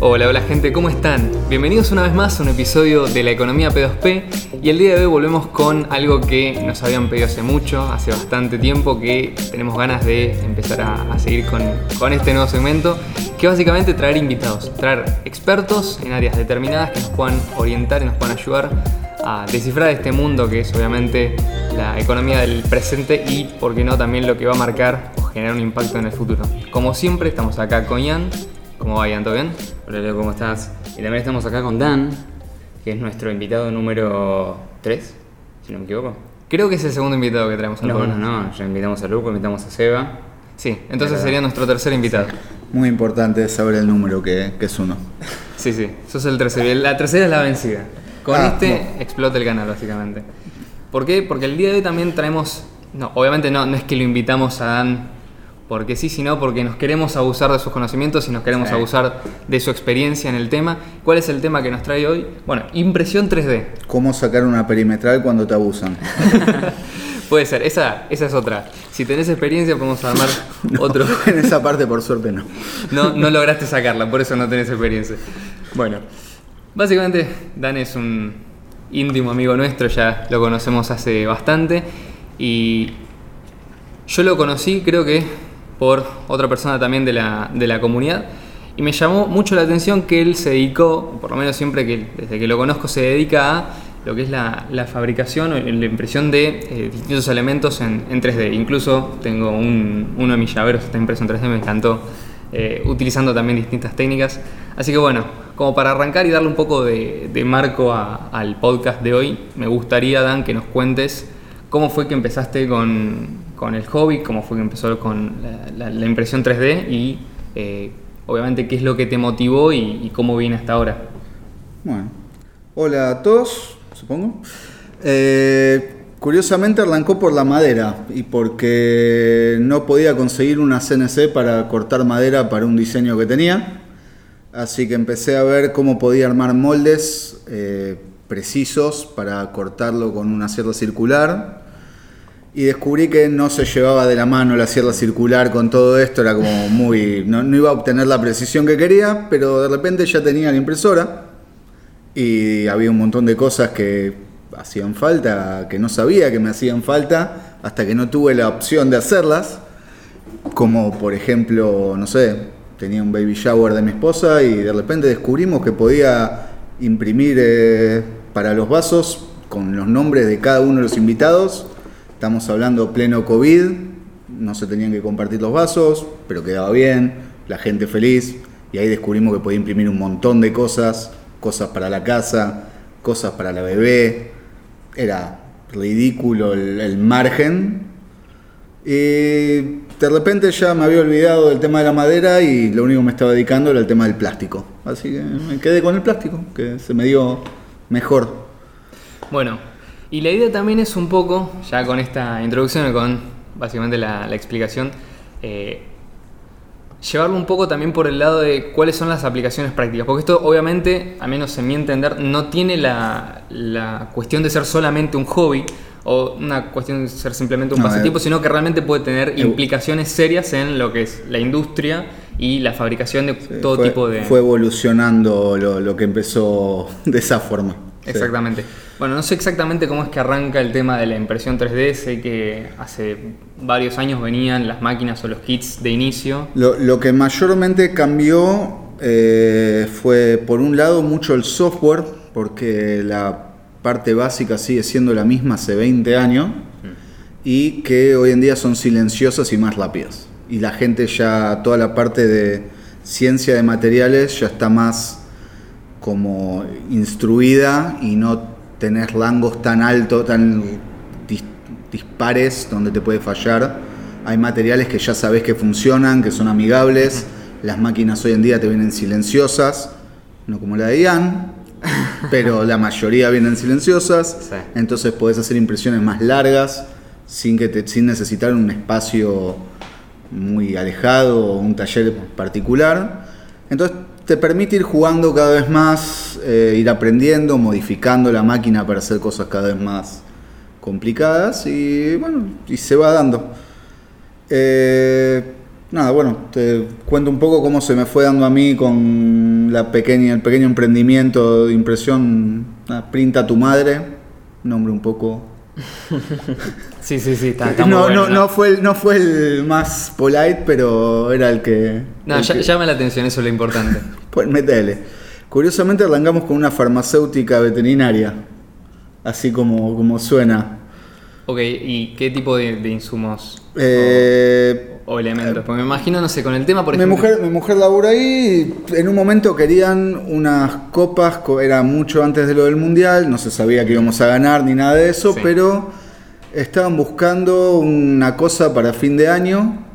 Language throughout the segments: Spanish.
Hola, hola gente, ¿cómo están? Bienvenidos una vez más a un episodio de la economía P2P y el día de hoy volvemos con algo que nos habían pedido hace mucho, hace bastante tiempo, que tenemos ganas de empezar a, seguir con, con este nuevo segmento, que básicamente traer invitados, traer expertos en áreas determinadas que nos puedan orientar y nos puedan ayudar a descifrar este mundo que es obviamente la economía del presente y, por qué no, también lo que va a marcar o generar un impacto en el futuro. Como siempre, estamos acá con Ian. ¿Cómo va, Ian? ¿Todo bien? Hola Leo, ¿cómo estás? Y también estamos acá con Dan, que es nuestro invitado número 3, si no me equivoco. Creo que es el segundo invitado que traemos al No, no, no, ya invitamos a Luco, invitamos a Seba. Sí, entonces sería nuestro tercer invitado. Muy importante saber el número que, es uno. Sí, sí, sos el tercero. La tercera es la vencida. Con ah, este explota el canal, básicamente. ¿Por qué? Porque el día de hoy también traemos. No, obviamente no, no es que lo invitamos a Dan porque sí, sino porque nos queremos abusar de sus conocimientos y nos queremos abusar de su experiencia en el tema. ¿Cuál es el tema que nos trae hoy? Bueno, impresión 3D. ¿Cómo sacar una perimetral cuando te abusan? Puede ser, esa, esa es otra. Si tenés experiencia podemos armar otro. En esa parte por suerte no. no. No lograste sacarla, por eso no tenés experiencia. Bueno, básicamente Dan es un íntimo amigo nuestro, ya lo conocemos hace bastante. Y yo lo conocí creo que por otra persona también de la, de la comunidad. Y me llamó mucho la atención que él se dedicó, por lo menos siempre que desde que lo conozco, se dedica a lo que es la, la fabricación o la impresión de eh, distintos elementos en, en, 3D. Incluso tengo un, uno de mis llaveros está impreso en 3D, me encantó, eh, utilizando también distintas técnicas. Así que bueno, como para arrancar y darle un poco de, de marco al podcast de hoy, me gustaría, Dan, que nos cuentes cómo fue que empezaste con, con el hobby, cómo fue que empezó con la, impresión 3D y eh, obviamente qué es lo que te motivó y, cómo viene hasta ahora. Bueno, hola a todos, supongo. Eh, curiosamente arrancó por la madera y porque no podía conseguir una CNC para cortar madera para un diseño que tenía. Así que empecé a ver cómo podía armar moldes eh, precisos para cortarlo con una sierra circular y descubrí que no se llevaba de la mano la sierra circular con todo esto, era como muy. No, iba a obtener la precisión que quería, pero de repente ya tenía la impresora y había un montón de cosas que hacían falta, que no sabía que me hacían falta, hasta que no tuve la opción de hacerlas. Como por ejemplo, no sé, tenía un baby shower de mi esposa y de repente descubrimos que podía imprimir eh, para los vasos con los nombres de cada uno de los invitados Estamos hablando pleno COVID, no se tenían que compartir los vasos, pero quedaba bien, la gente feliz, y ahí descubrimos que podía imprimir un montón de cosas, cosas para la casa, cosas para la bebé, era ridículo el, margen. Y de repente ya me había olvidado del tema de la madera y lo único que me estaba dedicando era el tema del plástico. Así que me quedé con el plástico, que se me dio mejor. Bueno, y la idea también es un poco, ya con esta introducción y con básicamente la, explicación, eh, llevarlo un poco también por el lado de cuáles son las aplicaciones prácticas. Porque esto obviamente, a menos en mi entender, no tiene la, la cuestión de ser solamente un hobby o una cuestión de ser simplemente un pasatiempo, eh, sino que realmente puede tener eh, implicaciones serias en lo que es la industria y la fabricación de todo tipo de... Fue evolucionando lo, lo, que empezó de esa forma. Exactamente. Bueno, no sé exactamente cómo es que arranca el tema de la impresión 3D. Sé que hace varios años venían las máquinas o los kits de inicio. Lo, que mayormente cambió eh, fue, por un lado, mucho el software, porque la parte básica sigue siendo la misma hace 20 años, y que hoy en día son silenciosas y más rápidas. Y la gente ya, toda la parte de ciencia de materiales ya está más como instruida y no tenés rangos tan altos, tan dispares donde te puede fallar. Hay materiales que ya sabes que funcionan, que son amigables. Las máquinas hoy en día te vienen silenciosas, no como la de Ian, pero la mayoría vienen silenciosas. Entonces puedes hacer impresiones más largas sin, que te, sin necesitar un espacio muy alejado o un taller particular. Entonces te permite ir jugando cada vez más, eh, ir aprendiendo, modificando la máquina para hacer cosas cada vez más complicadas y bueno, y se va dando. Eh, Nada, bueno, te cuento un poco cómo se me fue dando a mí con la pequeña, el pequeño emprendimiento de impresión Printa tu madre, nombre un poco... Sí, sí, sí, está, está muy no, bueno, no, no fue el, no fue el más polite, pero era el que... No, el ya- que- llama la atención, eso es lo importante. Pues metele. Curiosamente arrancamos con una farmacéutica veterinaria, así como, como suena. Ok, ¿y qué tipo de, de insumos Eh, o elementos? Porque me imagino, no sé, con el tema, por mi, ejemplo. mujer, mi mujer labura ahí y en un momento querían unas copas, co- era mucho antes de lo del mundial, no se sabía que íbamos a ganar ni nada de eso, Sí. pero estaban buscando una cosa para fin de año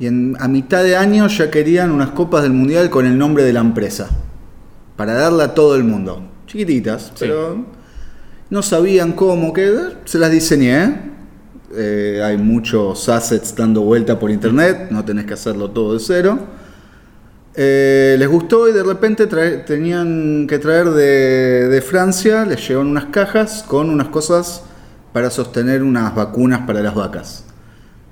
y en- a mitad de año ya querían unas copas del mundial con el nombre de la empresa, para darla a todo el mundo. Chiquititas, pero no sabían cómo, que se las diseñé. Eh, hay muchos assets dando vuelta por internet, no tenés que hacerlo todo de cero. Eh, les gustó y de repente trae- tenían que traer de, de Francia, les llegaron unas cajas con unas cosas para sostener unas vacunas para las vacas.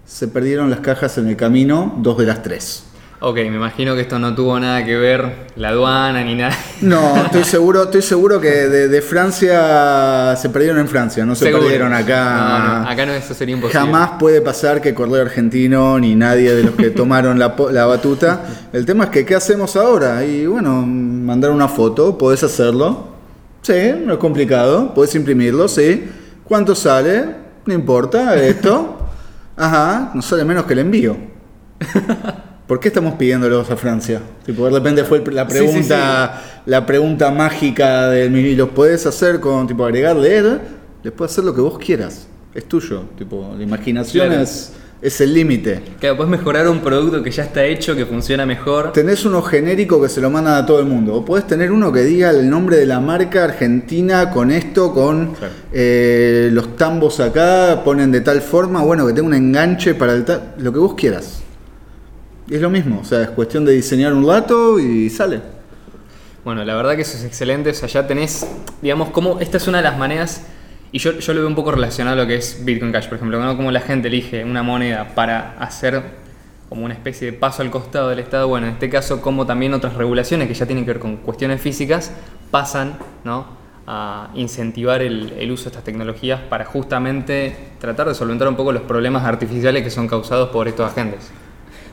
Se perdieron las cajas en el camino, dos de las tres. Ok, me imagino que esto no tuvo nada que ver la aduana ni nada. No, estoy seguro, estoy seguro que de, de Francia se perdieron en Francia, no se Seguro. perdieron acá. No, no, acá no, eso sería imposible. Jamás puede pasar que Correo Argentino ni nadie de los que tomaron la, la batuta. El tema es que, ¿qué hacemos ahora? Y bueno, mandar una foto, podés hacerlo. Sí, no es complicado. Podés imprimirlo, sí. ¿Cuánto sale? No importa, esto. Ajá, no sale menos que el envío. ¿Por qué estamos pidiéndolos a Francia? Tipo, de repente fue la Sí, sí, pregunta, la pregunta mágica de ¿y los puedes hacer con tipo agregarle él? Les puedes hacer lo que vos quieras. Es tuyo. Tipo, la imaginación Claro. es, es el límite. Claro, puedes mejorar un producto que ya está hecho, que funciona mejor. Tenés uno genérico que se lo mandan a todo el mundo. O podés tener uno que diga el nombre de la marca argentina con esto, con Claro. eh, los tambos acá, ponen de tal forma, bueno, que tenga un enganche para el tal, lo que vos quieras. Y es lo mismo, o sea, es cuestión de diseñar un rato y sale. Bueno, la verdad que eso es excelente. O sea, ya tenés, digamos, como esta es una de las maneras, y yo, yo lo veo un poco relacionado a lo que es Bitcoin Cash, por ejemplo, ¿no? Como la gente elige una moneda para hacer como una especie de paso al costado del Estado. Bueno, en este caso, como también otras regulaciones que ya tienen que ver con cuestiones físicas, pasan, ¿no? a incentivar el, el uso de estas tecnologías para justamente tratar de solventar un poco los problemas artificiales que son causados por estos agentes.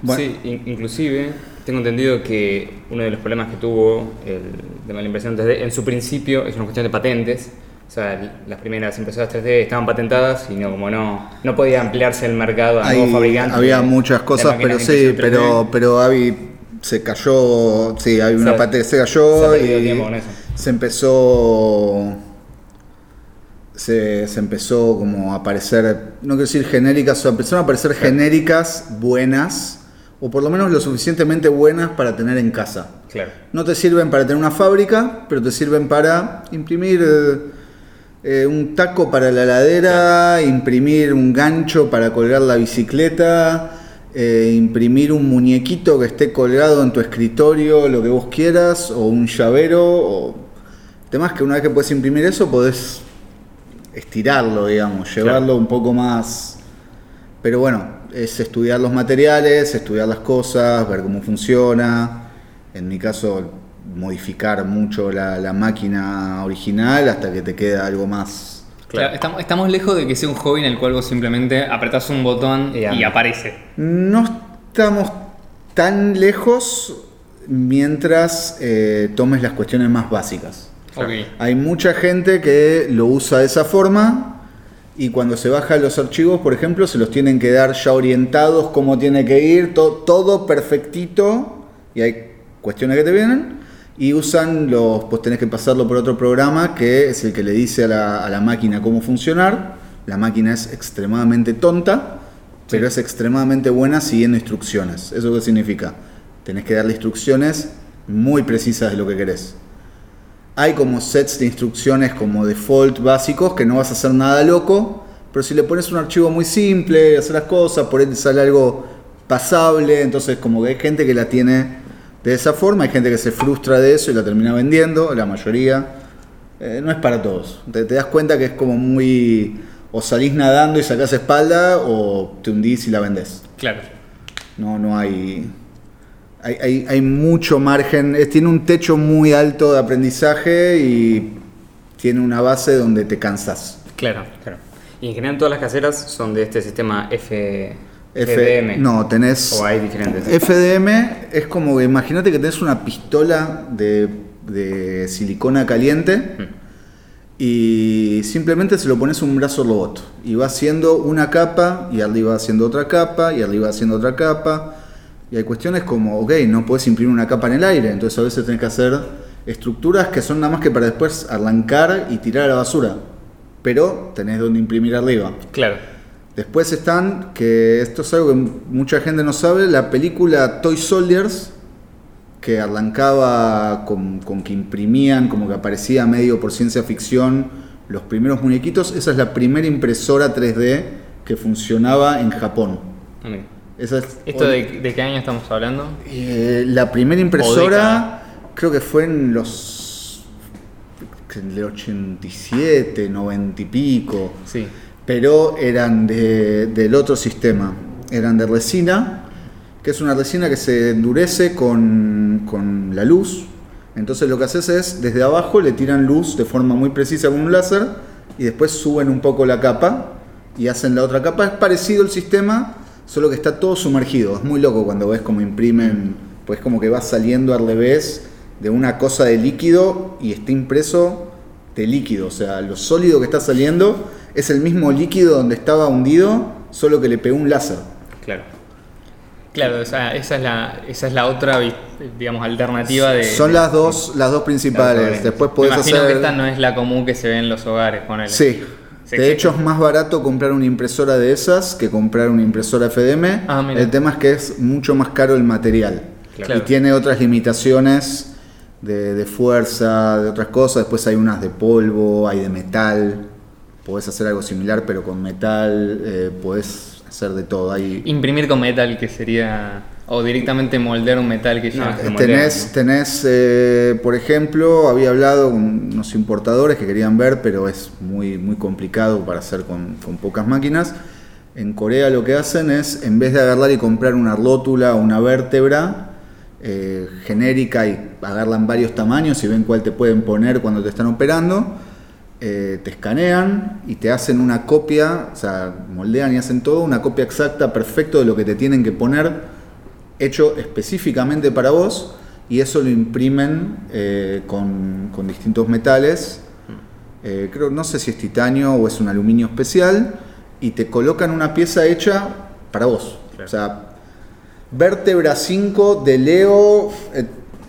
Bueno. Sí, in- inclusive tengo entendido que uno de los problemas que tuvo el de la impresión 3D en su principio es una cuestión de patentes. O sea, las primeras impresoras 3D estaban patentadas y no, como no, no podía ampliarse el mercado a Ahí nuevos fabricantes. había muchas cosas, pero sí, impresión 3D. pero, pero Avi se cayó, sí, hay una Se- parte que se se cayó perdido y tiempo con eso. se empezó se, se empezó como a aparecer, no quiero decir genéricas, o sea, empezaron a aparecer genéricas buenas, o por lo menos lo suficientemente buenas para tener en casa. Claro. No te sirven para tener una fábrica, pero te sirven para imprimir eh, un taco para la heladera, imprimir un gancho para colgar la bicicleta, eh, imprimir un muñequito que esté colgado en tu escritorio, lo que vos quieras, o un llavero. O... El tema es que una vez que puedes imprimir eso, podés estirarlo, digamos, llevarlo un poco más. Pero bueno, es estudiar los materiales, estudiar las cosas, ver cómo funciona. En mi caso, modificar mucho la, la máquina original hasta que te queda algo más. Claro, estamos, estamos lejos de que sea un hobby en el cual vos simplemente apretás un botón Y aparece. No estamos tan lejos mientras eh, tomes las cuestiones más básicas. Hay mucha gente que lo usa de esa forma y cuando se bajan los archivos, por ejemplo, se los tienen que dar ya orientados cómo tiene que ir, to- todo perfectito y hay cuestiones que te vienen y usan los, pues tenés que pasarlo por otro programa que es el que le dice a la, a la máquina cómo funcionar. La máquina es extremadamente tonta, pero es extremadamente buena siguiendo instrucciones. ¿Eso qué significa? Tenés que darle instrucciones muy precisas de lo que querés. Hay como sets de instrucciones como default básicos que no vas a hacer nada loco, pero si le pones un archivo muy simple, hacer las cosas, por ahí te sale algo pasable, entonces como que hay gente que la tiene de esa forma, hay gente que se frustra de eso y la termina vendiendo, la mayoría. Eh, no es para todos. Te, te das cuenta que es como muy... o salís nadando y sacás espalda o te hundís y la vendés. Claro. No, no hay. Hay, hay- hay mucho margen. Tiene un techo muy alto de aprendizaje y tiene una base donde te cansas. Claro. Claro. Y en general todas las caseras son de este sistema F- FDM. No, tenés. O hay diferentes. FDM es como que imagínate que tenés una pistola de, de silicona caliente Mm. y simplemente se lo pones un brazo robot y va haciendo una capa y arriba haciendo otra capa y arriba haciendo otra capa. Y hay cuestiones como, ok, no puedes imprimir una capa en el aire, entonces a veces tenés que hacer estructuras que son nada más que para después arrancar y tirar a la basura. Pero tenés donde imprimir arriba. Claro. Después están, que esto es algo que mucha gente no sabe, la película Toy Soldiers, que arrancaba con, con que imprimían, como que aparecía medio por ciencia ficción los primeros muñequitos. Esa es la primera impresora 3D que funcionaba en Japón. Mira. Esa es, ¿Esto de, de qué año estamos hablando? Eh, la primera impresora creo que fue en los en el 87, 90 y pico. Sí. Pero eran de- del otro sistema. Eran de resina, que es una resina que se endurece con, con la luz. Entonces lo que haces es, desde abajo le tiran luz de forma muy precisa con un láser y después suben un poco la capa y hacen la otra capa. Es parecido el sistema, solo que está todo sumergido. Es muy loco cuando ves cómo imprimen, pues como que va saliendo al revés de una cosa de líquido y está impreso de líquido. O sea, lo sólido que está saliendo es el mismo líquido donde estaba hundido, solo que le pegó un láser. Claro. Claro, o sea, esa es la, esa es la otra, digamos, alternativa de. Son las dos, las dos principales. Las Después Me podés imagino hacer. que esta no es la común que se ve en los hogares, ponele. Sí. Sí, De hecho, es más barato comprar una impresora de esas que comprar una impresora FDM. Ah, el tema es que es mucho más caro el material. Claro. Y tiene otras limitaciones de, de fuerza, de otras cosas. Después hay unas de polvo, hay de metal. Podés hacer algo similar, pero con metal. eh, podés hacer de todo. Hay, Imprimir con metal, que sería. O directamente moldear un metal que ya. No, Tenés, ¿no? tenés eh, por ejemplo, había hablado con unos importadores que querían ver, pero es muy, muy complicado para hacer con, con pocas máquinas. En Corea lo que hacen es, en vez de agarrar y comprar una rótula o una vértebra eh, genérica y agarran varios tamaños y ven cuál te pueden poner cuando te están operando, eh, te escanean y te hacen una copia, o sea, moldean y hacen todo, una copia exacta, perfecto de lo que te tienen que poner hecho específicamente para vos y eso lo imprimen eh, con, con distintos metales. Eh, creo, no sé si es titanio o es un aluminio especial y te colocan una pieza hecha para vos. Claro. O sea, vértebra 5 de Leo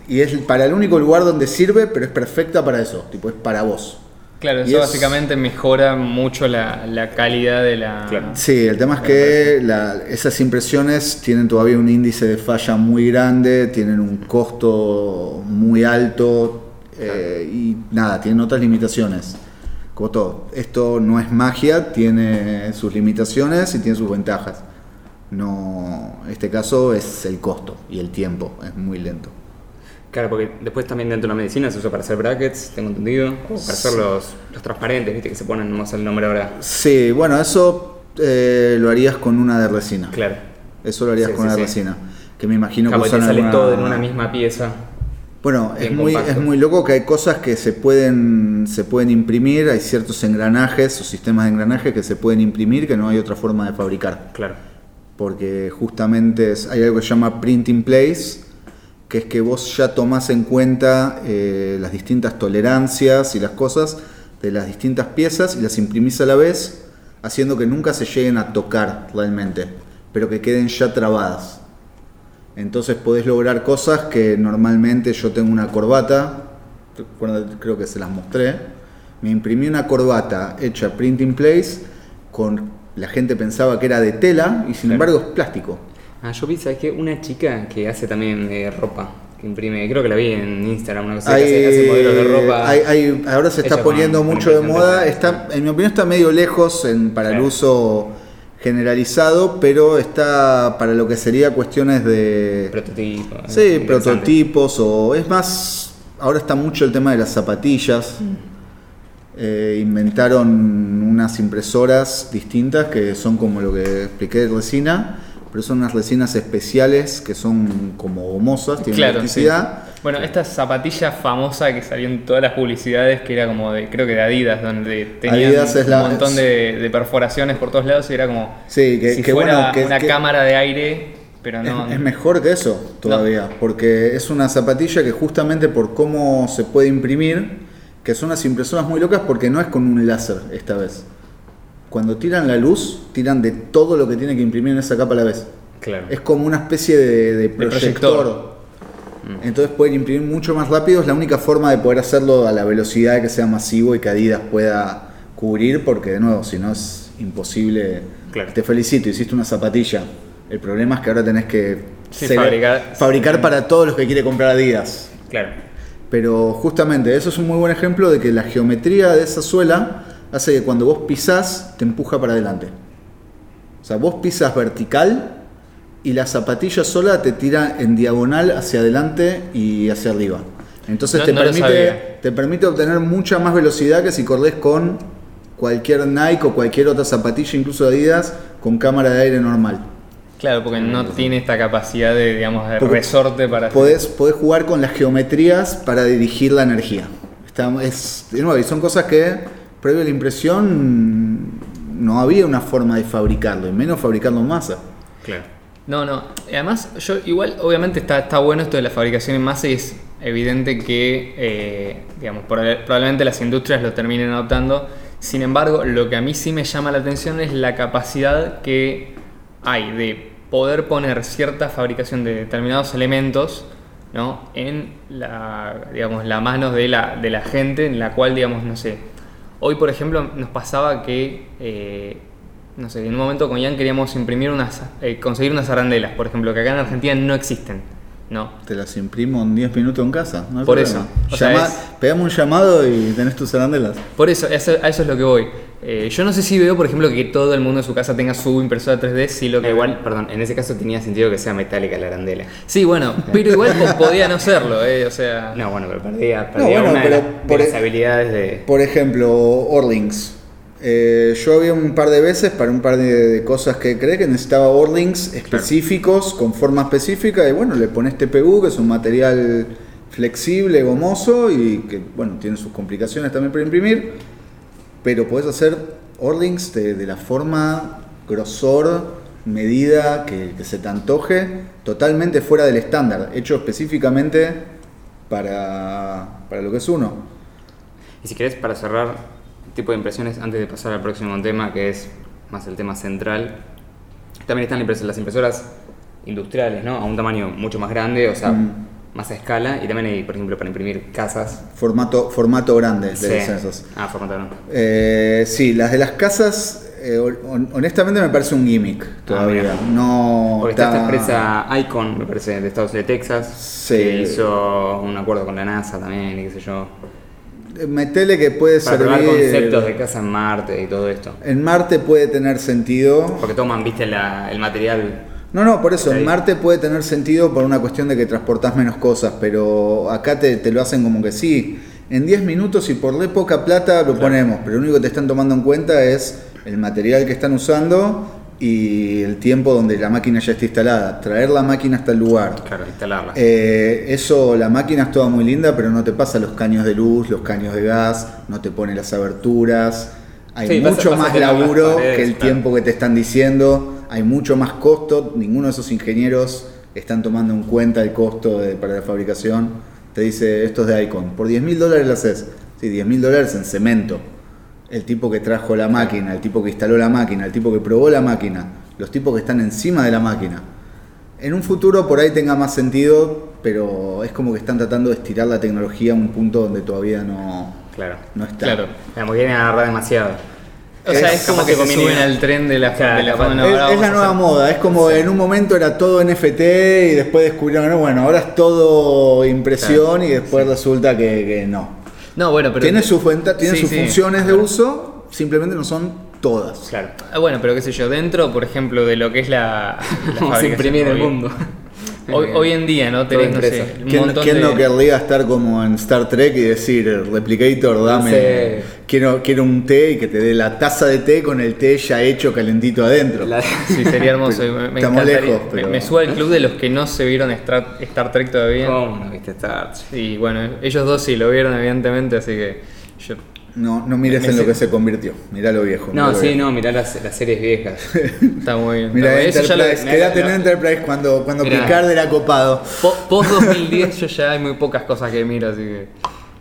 y es para el único lugar donde sirve, pero es perfecta para eso, tipo es para vos. Claro, Y eso es- básicamente mejora mucho la, la calidad de la. Claro. Sí, el tema es que la- esas impresiones tienen todavía un índice de falla muy grande, tienen un costo muy alto eh, y nada, tienen otras limitaciones. Como todo, esto no es magia, tiene sus limitaciones y tiene sus ventajas. No, este caso es el costo y el tiempo, es muy lento. Claro, porque después también dentro de la medicina se usa para hacer brackets, tengo entendido. O para hacer los, los transparentes, viste, que se ponen, no sé el nombre ahora. Sí, bueno, eso eh, lo harías con una de resina. Claro. Eso lo harías Sí, con sí, una sí. resina. Que me imagino Claro, que te sale alguna- todo en una misma pieza. Bueno, es muy, compacto. es muy loco que hay cosas que se pueden, se pueden imprimir, hay ciertos engranajes o sistemas de engranajes que se pueden imprimir que no hay otra forma de fabricar. Claro. Porque justamente es- hay algo que se llama print in place, que es que vos ya tomás en cuenta eh, las distintas tolerancias y las cosas de las distintas piezas y las imprimís a la vez, haciendo que nunca se lleguen a tocar realmente, pero que queden ya trabadas. Entonces podés lograr cosas que normalmente yo tengo una corbata, creo que se las mostré, me imprimí una corbata hecha print in place, con la gente pensaba que era de tela y sin Claro. embargo es plástico. Ah, yo vi, ¿sabes qué? Una chica que hace también eh, ropa, que imprime, creo que la vi en Instagram, una cosa Hay- que hace, hace modelos de ropa. hay- hay- ahora se está con- poniendo con mucho de moda, 3D. está, en mi opinión está medio lejos en- para el uso generalizado, pero está para lo que sería cuestiones de... Prototipo. Sí, prototipos o es más, ahora está mucho el tema de las zapatillas. Eh, inventaron unas impresoras distintas que son como lo que expliqué de resina, pero son unas resinas especiales que son como gomosas, tienen Claro, electricidad. Bueno, esta zapatilla famosa que salió en todas las publicidades, que era como de, creo que de Adidas, donde la- un montón es- de, de perforaciones por todos lados y era como Sí, que- si que fuera bueno, que- una que- cámara de aire, pero no. Es, es mejor que eso todavía, porque es una zapatilla que justamente por cómo se puede imprimir, que son unas impresoras muy locas porque no es con un láser esta vez. Cuando tiran la luz, tiran de todo lo que tiene que imprimir en esa capa a la vez. Claro. Es como una especie de, de proyector. proyector. Entonces pueden imprimir mucho más rápido. Es la única forma de poder hacerlo a la velocidad que sea masivo y que Adidas pueda cubrir, porque de nuevo, si no es imposible. Claro. Te felicito, hiciste una zapatilla. El problema es que ahora tenés que Sí, fabricar- fabricar para todos los que quiere comprar Adidas. Claro. Pero justamente eso es un muy buen ejemplo de que la geometría de esa suela hace que cuando vos pisás te empuja para adelante. O sea, vos pisas vertical y la zapatilla sola te tira en diagonal hacia adelante y hacia arriba. Entonces No- te, no permite, te permite obtener mucha más velocidad que si corres con cualquier Nike o cualquier otra zapatilla, incluso Adidas, con cámara de aire normal. Claro, porque no tiene esta capacidad de, digamos, de Porque resorte para. Podés, podés jugar con las geometrías para dirigir la energía. Está- es, de nuevo, y son cosas que previo a la impresión no había una forma de fabricarlo, y menos fabricarlo en masa. Claro. No, no. Además, yo igual, obviamente está, está bueno esto de la fabricación en masa y es evidente que, eh, digamos, proba- probablemente las industrias lo terminen adoptando. Sin embargo, lo que a mí sí me llama la atención es la capacidad que hay de poder poner cierta fabricación de determinados elementos ¿no? en la, digamos, la mano de la, de la gente, en la cual, digamos, no sé, hoy por ejemplo nos pasaba que, eh, no sé, en un momento con Ian queríamos imprimir unas, eh, conseguir unas arandelas, por ejemplo, que acá en Argentina no existen, ¿no? Te las imprimo en 10 minutos en casa. no Por problema. eso, o sea, Llama- es- Pegame un llamado y tenés tus arandelas. Por eso, eso- a eso es lo que voy. Eh, yo no sé si veo, por ejemplo, que todo el mundo en su casa tenga su impresora 3D, si lo que... Eh, igual, perdón, en ese caso tenía sentido que sea metálica la arandela. Sí, bueno, pero igual po- podía no serlo, eh, o sea... No, bueno, pero perdía, perdía bueno, una de pero las- de, las e- habilidades de. Por ejemplo, Orlings. Eh, yo había un par de veces para un par de, de cosas que creé que necesitaba Orlings específicos, con forma específica, y bueno, le pones TPU, que es un material flexible, gomoso, y que bueno, tiene sus complicaciones también para imprimir, pero puedes hacer Orlings de, de la forma, grosor, medida que, que se te antoje, totalmente fuera del estándar, hecho específicamente para, para lo que es uno. Y si querés, para cerrar, tipo de impresiones, antes de pasar al próximo tema, que es más el tema central, también están las impresoras industriales, ¿no? A un tamaño mucho más grande, o sea, Mm. Más a escala, y también hay, por ejemplo, para imprimir casas. Formato, formato grande de Sí. licencias. Ah, formato grande. Eh, sí, las de las casas, eh, hon- honestamente me parece un gimmick todavía. mira. no Porque está esta empresa Icon, me parece, de Estados Unidos de Texas, Sí. que hizo un acuerdo con la NASA también, y qué sé yo, Eh, Metele que puede para servir. conceptos de casa en Marte y todo esto. En Marte puede tener sentido. Porque toman, viste, la- el material. No, no, por eso, en. Marte puede tener sentido por una cuestión de que transportás menos cosas, pero acá te, te lo hacen como que sí. En 10 minutos y por re poca plata lo ponemos, pero lo único que te están tomando en cuenta es el material que están usando y el tiempo donde la máquina ya está instalada. Traer la máquina hasta el lugar. Claro, instalarla. Eh, eso, la máquina es toda muy linda, pero no te pasa los caños de luz, los caños de gas, no te pone las aberturas. Hay Sí, mucho pasa más laburo paredes, que el claro. tiempo que te están diciendo, hay mucho más costo, ninguno de esos ingenieros están tomando en cuenta el costo de- para la fabricación. Te dice, esto es de Icon, por 10 mil dólares lo haces. Sí, 10 mil dólares en cemento. El tipo que trajo la máquina, el tipo que instaló la máquina, el tipo que probó la máquina, los tipos que están encima de la máquina. En un futuro por ahí tenga más sentido, pero es como que están tratando de estirar la tecnología a un punto donde todavía no, Claro. no está. Claro. Como que quieren agarrar demasiado. O sea, Es- es como que que se suben al tren de la, Claro, de la fama. No, es, es la a nueva hacer- moda, es como en un momento era todo NFT y después descubrieron, no, bueno, ahora es todo impresión y después resulta que, que no. No, bueno, pero... tiene sus, fuenta- tiene Sí, sus sí. funciones de uso, simplemente no son todas. Claro. Ah, bueno, pero qué sé yo, dentro, por ejemplo, de lo que es la, la Vamos a fabricación, imprimir el mundo. Hoy, hoy en día, ¿no? Tenés, no sé, un ¿Quién, montón quién de... no querría estar como en Star Trek y decir, Replicator, dame, Sí. quiero, quiero un té y que te dé la taza de té con el té ya hecho calentito adentro? La- Sí, sería hermoso. y Me, me Estamos lejos, pero- me, me subo al club de los que no se vieron Star, Star Trek todavía. ¿Cómo no viste Star Trek? Y bueno, ellos dos sí lo vieron, evidentemente, así que yo. No, no mires en lo que se convirtió, mirá lo viejo. No, sí, viejo. no, mirá las, las series viejas. Está muy bien. Mirá Está- eso ya lo- Enterprise, lo- en Enterprise cuando, cuando Mirá. Picard era copado. Po- Post 2010 yo ya hay muy pocas cosas que miro, así que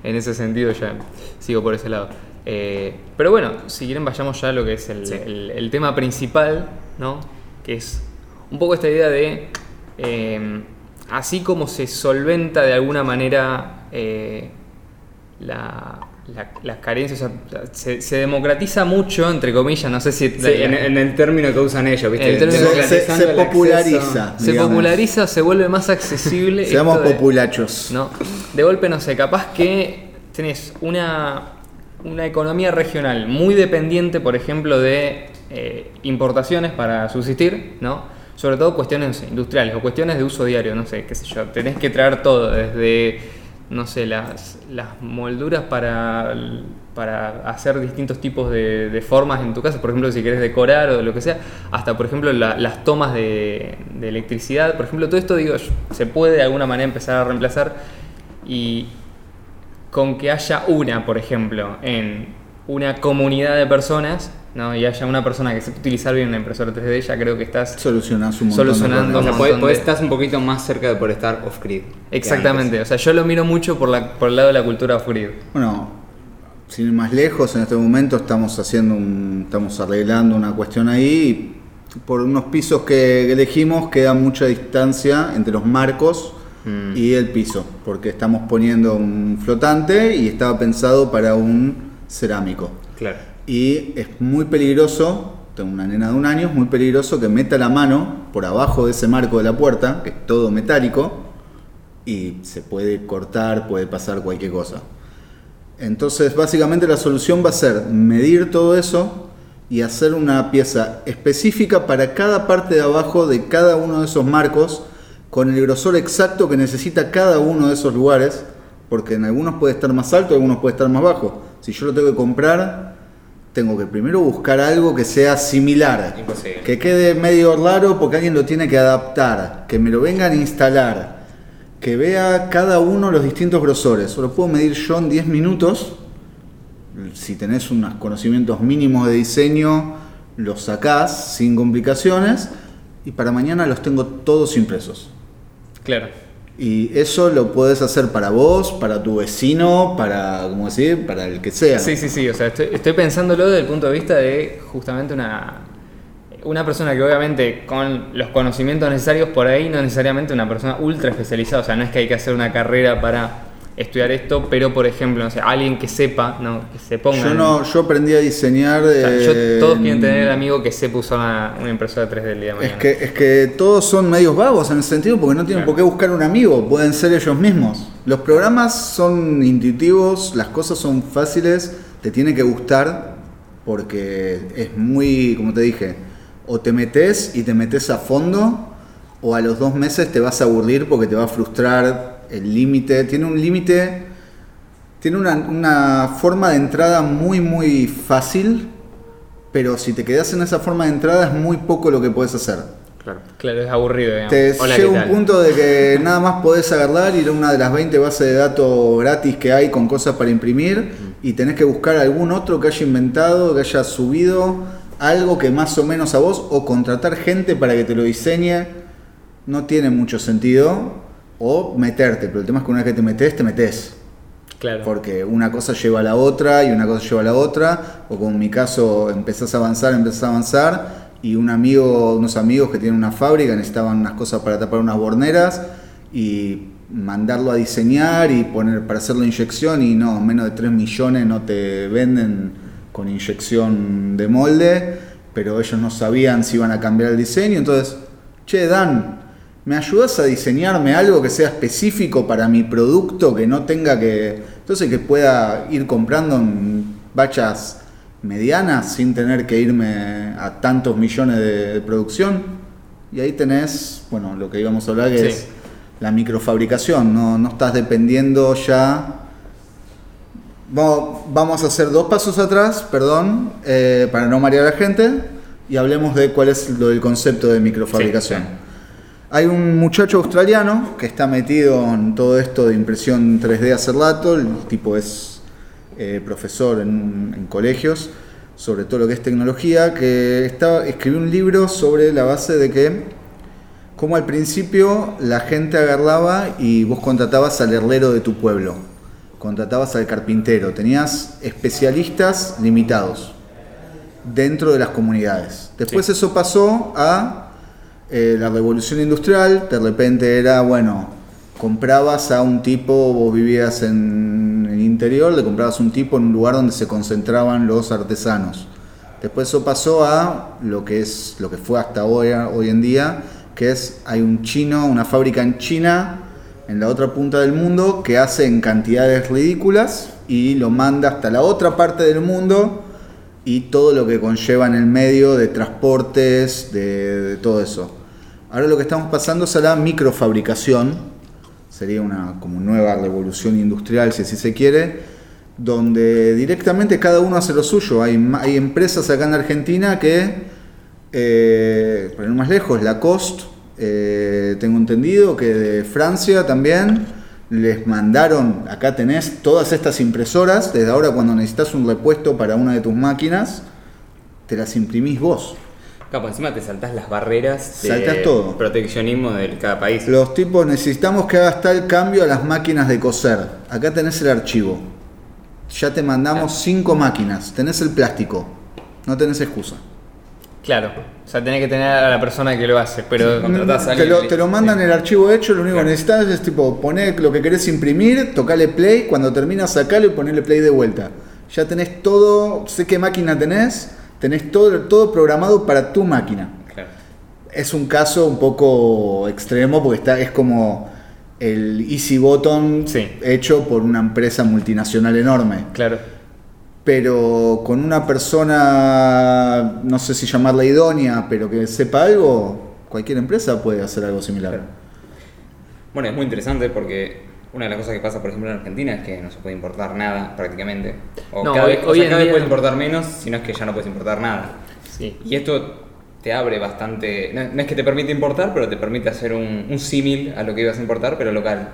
en ese sentido ya sigo por ese lado. Eh, pero bueno, si quieren vayamos ya a lo que es el, Sí. el- el tema principal, ¿no? Que es un poco esta idea de, eh, así como se solventa de alguna manera eh, la, la- las carencias, o sea, se, se democratiza mucho, entre comillas, no sé si... Sí, en, en el término que usan ellos, ¿viste? El término- Se, se- acceso. populariza. se populariza, se vuelve más accesible. Seamos esto de- populachos. ¿no? De golpe, no sé, capaz que tenés una, una economía regional muy dependiente, por ejemplo, de eh, importaciones para subsistir, ¿no? Sobre todo cuestiones no sé, industriales o cuestiones de uso diario, no sé, qué sé yo. Tenés que traer todo, desde, no sé, las, las molduras para, para hacer distintos tipos de, de formas en tu casa, por ejemplo, si querés decorar o lo que sea, hasta, por ejemplo, la- las tomas de, de electricidad, por ejemplo, todo esto, digo, se puede de alguna manera empezar a reemplazar y con que haya una, por ejemplo, en una comunidad de personas, ¿no? y haya una persona que sepa utilizar bien una impresora 3D, ya creo que estás Solucionás un montón de Solucionando O sea, podés, de- estar un poquito más cerca de por estar off-grid. Exactamente, o sea, yo lo miro mucho por, la, por el lado de la cultura off-grid. Bueno, sin ir más lejos, en este momento estamos haciendo un, estamos arreglando una cuestión ahí. y por unos pisos que elegimos queda mucha distancia entre los marcos Mm. y el piso, porque estamos poniendo un flotante y estaba pensado para un cerámico. Claro. Y es muy peligroso, tengo una nena de un año, es muy peligroso que meta la mano por abajo de ese marco de la puerta, que es todo metálico, y se puede cortar, puede pasar cualquier cosa. Entonces, básicamente la solución va a ser medir todo eso y hacer una pieza específica para cada parte de abajo de cada uno de esos marcos, con el grosor exacto que necesita cada uno de esos lugares, porque en algunos puede estar más alto, en algunos puede estar más bajo. Si yo lo tengo que comprar, tengo que primero buscar algo que sea similar, Imposible. que quede medio raro porque alguien lo tiene que adaptar, que me lo vengan a instalar, que vea cada uno los distintos grosores. O lo puedo medir yo en 10 minutos. Si tenés unos conocimientos mínimos de diseño, los sacás sin complicaciones y para mañana los tengo todos impresos. Claro. Y eso lo puedes hacer para vos, para tu vecino, para, ¿cómo decir? Para el que sea. Sí, sí, sí, o sea, estoy, estoy pensándolo desde el punto de vista de justamente una, una persona que obviamente con los conocimientos necesarios por ahí, no necesariamente una persona ultra especializada, o sea, no es que hay que hacer una carrera para estudiar esto, pero por ejemplo, no sé, alguien que sepa, ¿no? que se ponga... Yo no, yo aprendí a diseñar. o sea, yo- eh, todos quieren tener el amigo que sepa usar una, una impresora 3D el día de Es mañana. que, es que todos son medios vagos en ese sentido porque no tienen Claro. por qué buscar un amigo, pueden ser ellos mismos. Los programas son intuitivos, las cosas son fáciles, te tiene que gustar porque es muy, como te dije, o te metes y te metes a fondo o a los dos meses te vas a aburrir porque te va a frustrar el límite. Tiene un límite, tiene una, una forma de entrada muy, muy fácil, pero si te quedas en esa forma de entrada es muy poco lo que puedes hacer. Claro. Claro, es aburrido, digamos. Te Hola, llega ¿qué un tal? punto de que nada más podés agarrar ir a una de las 20 bases de datos gratis que hay con cosas para imprimir y tenés que buscar algún otro que haya inventado, que haya subido algo que más o menos a vos o contratar gente para que te lo diseñe. No tiene mucho sentido. O meterte, pero el tema es que una vez que te metes, te metes. Claro. Porque una cosa lleva a la otra y una cosa lleva a la otra, o como en mi caso empezás a avanzar, empezás a avanzar, y un amigo, unos amigos que tienen una fábrica necesitaban unas cosas para tapar unas borneras y mandarlo a diseñar y poner para hacerlo inyección y no, menos de 3 millones no te venden con inyección de molde, pero ellos no sabían si iban a cambiar el diseño, entonces, che Dan, ¿Me ayudas a diseñarme algo que sea específico para mi producto, que no tenga que... Entonces que pueda ir comprando en bachas medianas sin tener que irme a tantos millones de, de producción? Y ahí tenés, bueno, lo que íbamos a hablar que Sí. es la microfabricación, no, no estás dependiendo ya... Vamos, vamos a hacer dos pasos atrás, perdón, eh, para no marear a la gente, y hablemos de cuál es lo del concepto de microfabricación. Sí, sí. Hay un muchacho australiano que está metido en todo esto de impresión 3D hace rato, el tipo es eh, profesor en, en colegios, sobre todo lo que es tecnología, que está, escribió un libro sobre la base de que, como al principio la gente agarraba y vos contratabas al herrero de tu pueblo, contratabas al carpintero, tenías especialistas limitados dentro de las comunidades. Después Sí. eso pasó a eh, la revolución industrial, de repente era, bueno, comprabas a un tipo, vos vivías en el interior, le comprabas un tipo en un lugar donde se concentraban los artesanos. Después eso pasó a lo que es lo que fue hasta hoy, hoy en día, que es hay un chino, una fábrica en China, en la otra punta del mundo, que hace en cantidades ridículas y lo manda hasta la otra parte del mundo y todo lo que conlleva en el medio de transportes, de todo eso. Ahora lo que estamos pasando es a la microfabricación, sería una como nueva revolución industrial si así se quiere, donde directamente cada uno hace lo suyo. Hay, empresas acá en Argentina que, eh, para ir más lejos, Lacoste, eh, tengo entendido que de Francia también les mandaron, acá tenés todas estas impresoras, desde ahora cuando necesitas un repuesto para una de tus máquinas, te las imprimís vos. Capo, encima te saltás las barreras de Saltás todo. proteccionismo de cada país. Los tipos necesitamos que hagas tal cambio a las máquinas de coser. Acá tenés el archivo. Ya te mandamos cinco máquinas. Tenés el plástico. No tenés excusa. Claro, o sea, tenés que tener a la persona que lo hace, pero contratás a Te alguien lo, te lo mandan el archivo hecho, lo único que necesitas es tipo poner lo que querés imprimir, tocale play, cuando terminas sacalo y ponerle play de vuelta. Ya tenés todo, sé qué máquina tenés, tenés todo, todo programado para tu máquina. Claro. Es un caso un poco extremo porque está, es como el Easy Button Sí. hecho por una empresa multinacional enorme. claro. Pero con una persona, no sé si llamarla idónea, pero que sepa algo, cualquier empresa puede hacer algo similar. Claro. Bueno, es muy interesante porque una de las cosas que pasa, por ejemplo, en Argentina es que no se puede importar nada prácticamente. O No, cada hoy- vez, o hoy sea, cada vez día- puedes importar menos, sino es que ya no puedes importar nada. Sí. Y esto te abre bastante. No, no es que te permite importar, pero te permite hacer un, un símil a lo que ibas a importar, pero local.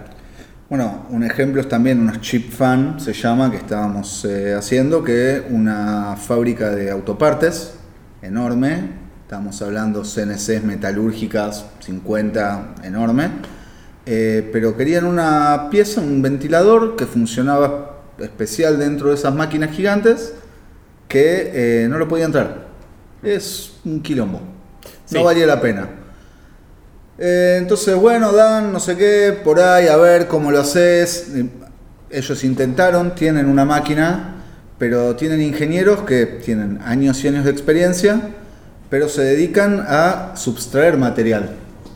Bueno, un ejemplo es también unos chip fan, se llama, que estábamos eh, haciendo, que una fábrica de autopartes enorme, estamos hablando CNCs metalúrgicas 50, enorme, eh, pero querían una pieza, un ventilador que funcionaba especial dentro de esas máquinas gigantes, que eh, no lo podía entrar. Es un quilombo, Sí. no valía la pena. Eh, entonces, bueno, Dan, no sé qué, por ahí, a ver cómo lo haces. Ellos intentaron, tienen una máquina, pero tienen ingenieros que tienen años y años de experiencia, pero se dedican a subtraer material.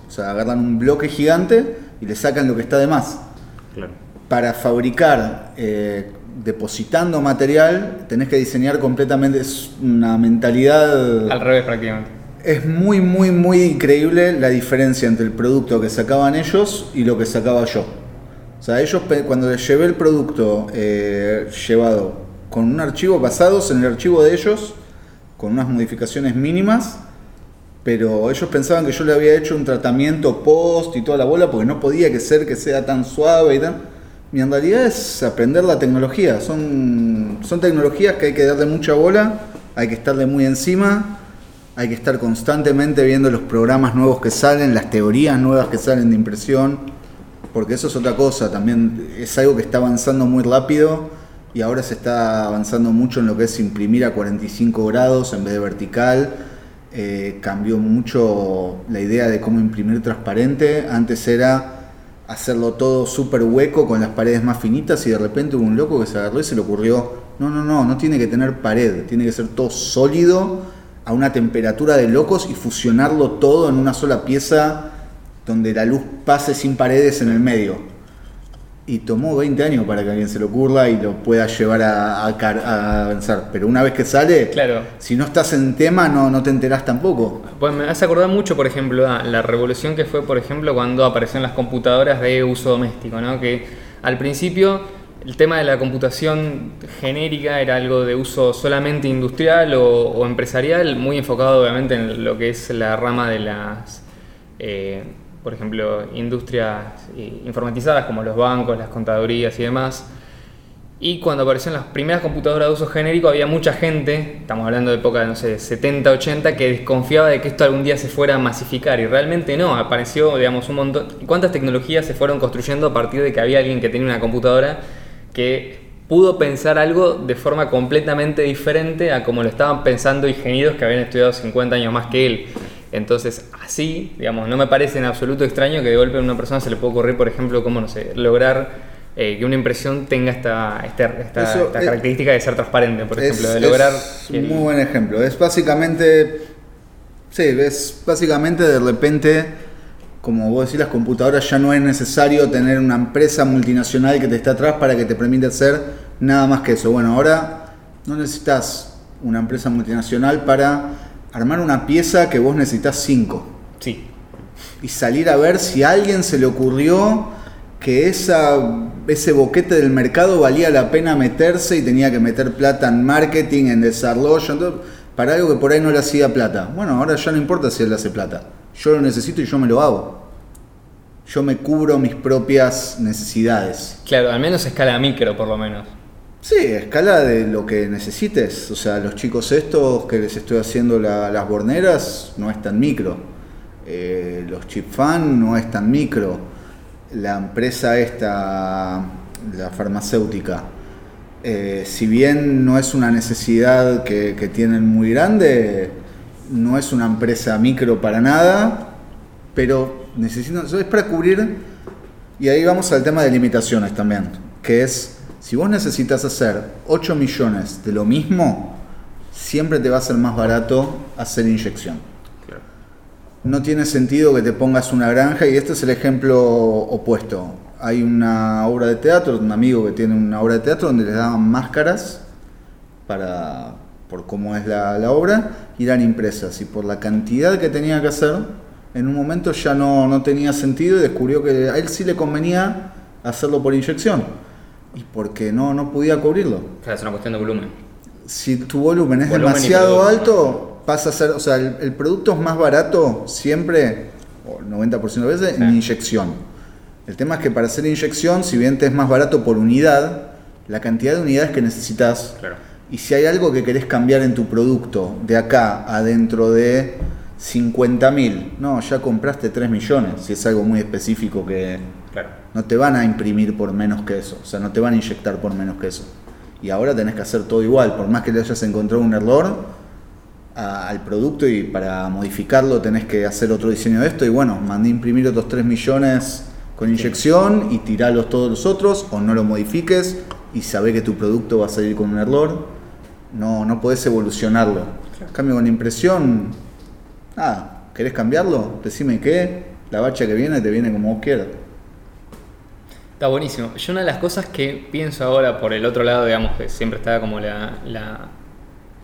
O sea, agarran un bloque gigante y le sacan lo que está de más. Claro. Para fabricar, eh, depositando material, tenés que diseñar completamente, es una mentalidad... Al revés prácticamente. Es muy, muy, muy increíble la diferencia entre el producto que sacaban ellos y lo que sacaba yo. O sea, ellos cuando les llevé el producto eh, llevado con un archivo basados en el archivo de ellos, con unas modificaciones mínimas, pero ellos pensaban que yo le había hecho un tratamiento post y toda la bola porque no podía que ser que sea tan suave y tan... Y en realidad es aprender la tecnología. Son, son tecnologías que hay que darle mucha bola, hay que estarle muy encima, hay que estar constantemente viendo los programas nuevos que salen, las teorías nuevas que salen de impresión, porque eso es otra cosa. También es algo que está avanzando muy rápido y ahora se está avanzando mucho en lo que es imprimir a 45 grados en vez de vertical. Eh, cambió mucho la idea de cómo imprimir transparente. Antes era hacerlo todo súper hueco con las paredes más finitas y de repente hubo un loco que se agarró y se le ocurrió, no, no, no, no tiene que tener pared, tiene que ser todo sólido a una temperatura de locos y fusionarlo todo en una sola pieza donde la luz pase sin paredes en el medio. Y tomó 20 años para que alguien se lo ocurra y lo pueda llevar a, a a avanzar. Pero una vez que sale, Claro. si no estás en tema, no, no te enterás tampoco. Pues me hace acordar mucho, por ejemplo, a la revolución que fue, por ejemplo, cuando aparecieron las computadoras de uso doméstico, ¿no? Que al principio el tema de la computación genérica era algo de uso solamente industrial o, o empresarial, muy enfocado obviamente en lo que es la rama de las, eh, por ejemplo, industrias eh, informatizadas como los bancos, las contadurías y demás. Y cuando aparecieron las primeras computadoras de uso genérico, había mucha gente, estamos hablando de época, no sé, 70, 80, que desconfiaba de que esto algún día se fuera a masificar. Y realmente no, apareció, digamos, un montón. ¿Cuántas tecnologías se fueron construyendo a partir de que había alguien que tenía una computadora que pudo pensar algo de forma completamente diferente a como lo estaban pensando ingenieros que habían estudiado 50 años más que él? Entonces, así, digamos, no me parece en absoluto extraño que de golpe a una persona se le pueda ocurrir, por ejemplo, cómo, no sé, lograr eh, que una impresión tenga esta, esta, esta- Eso esta es- característica de ser transparente, por Es- ejemplo, de lograr... es el- muy buen ejemplo. Es básicamente. Sí, es básicamente de repente, como vos decís, las computadoras ya no es necesario tener una empresa multinacional que te está atrás para que te permita hacer nada más que eso. Bueno, ahora no necesitas una empresa multinacional para armar una pieza que vos necesitas cinco Sí, y salir a ver si a alguien se le ocurrió que esa, ese boquete del mercado valía la pena meterse y tenía que meter plata en marketing, en desarrollo, entonces, para algo que por ahí no le hacía plata. Bueno, ahora ya no importa si él hace plata. Yo lo necesito y yo me lo hago. Yo me cubro mis propias necesidades. claro, al menos a escala micro, por lo menos. Sí, escala de lo que necesites. O sea, los chicos estos que les estoy haciendo la- las borneras no es tan micro. Eh, los chip fan no es tan micro. La empresa esta, la farmacéutica, eh, si bien no es una necesidad que, que tienen muy grande, no es una empresa micro para nada, pero necesitan, es para cubrir y ahí vamos al tema de limitaciones también, que es, si vos necesitas hacer 8 millones de lo mismo, siempre te va a ser más barato hacer inyección. Claro. No tiene sentido que te pongas una granja y este es el ejemplo opuesto. Hay una obra de teatro, un amigo que tiene una obra de teatro donde les daban máscaras para por cómo es la, la obra y eran impresas y por la cantidad que tenía que hacer en un momento ya no, no tenía sentido y descubrió que a él sí le convenía hacerlo por inyección y porque no, no podía cubrirlo Claro, es una cuestión de volumen. si tu volumen es Volumen demasiado alto, pasa a ser, o sea, el, el producto es más barato siempre, o el 90% de veces, en inyección. El tema es que para hacer inyección, si bien te es más barato por unidad, la cantidad de unidades que necesitas, Claro. y si hay algo que querés cambiar en tu producto de acá a dentro de 50.000, no, ya compraste 3 millones, si es algo muy específico que, Claro. no te van a imprimir por menos que eso, o sea, no te van a inyectar por menos que eso. Y ahora tenés que hacer todo igual, por más que le hayas encontrado un error a- al producto y para modificarlo tenés que hacer otro diseño de esto y bueno, mandé imprimir otros 3 millones con inyección y tiralos todos los otros o no lo modifiques y sabés que tu producto va a salir con un error. No, no podés evolucionarlo. En cambio con impresión, nada, ¿querés cambiarlo? Decime qué, la bacha que viene te viene como vos quieras. Está buenísimo. Yo una de las cosas que pienso ahora por el otro lado, digamos, que siempre está como la, la,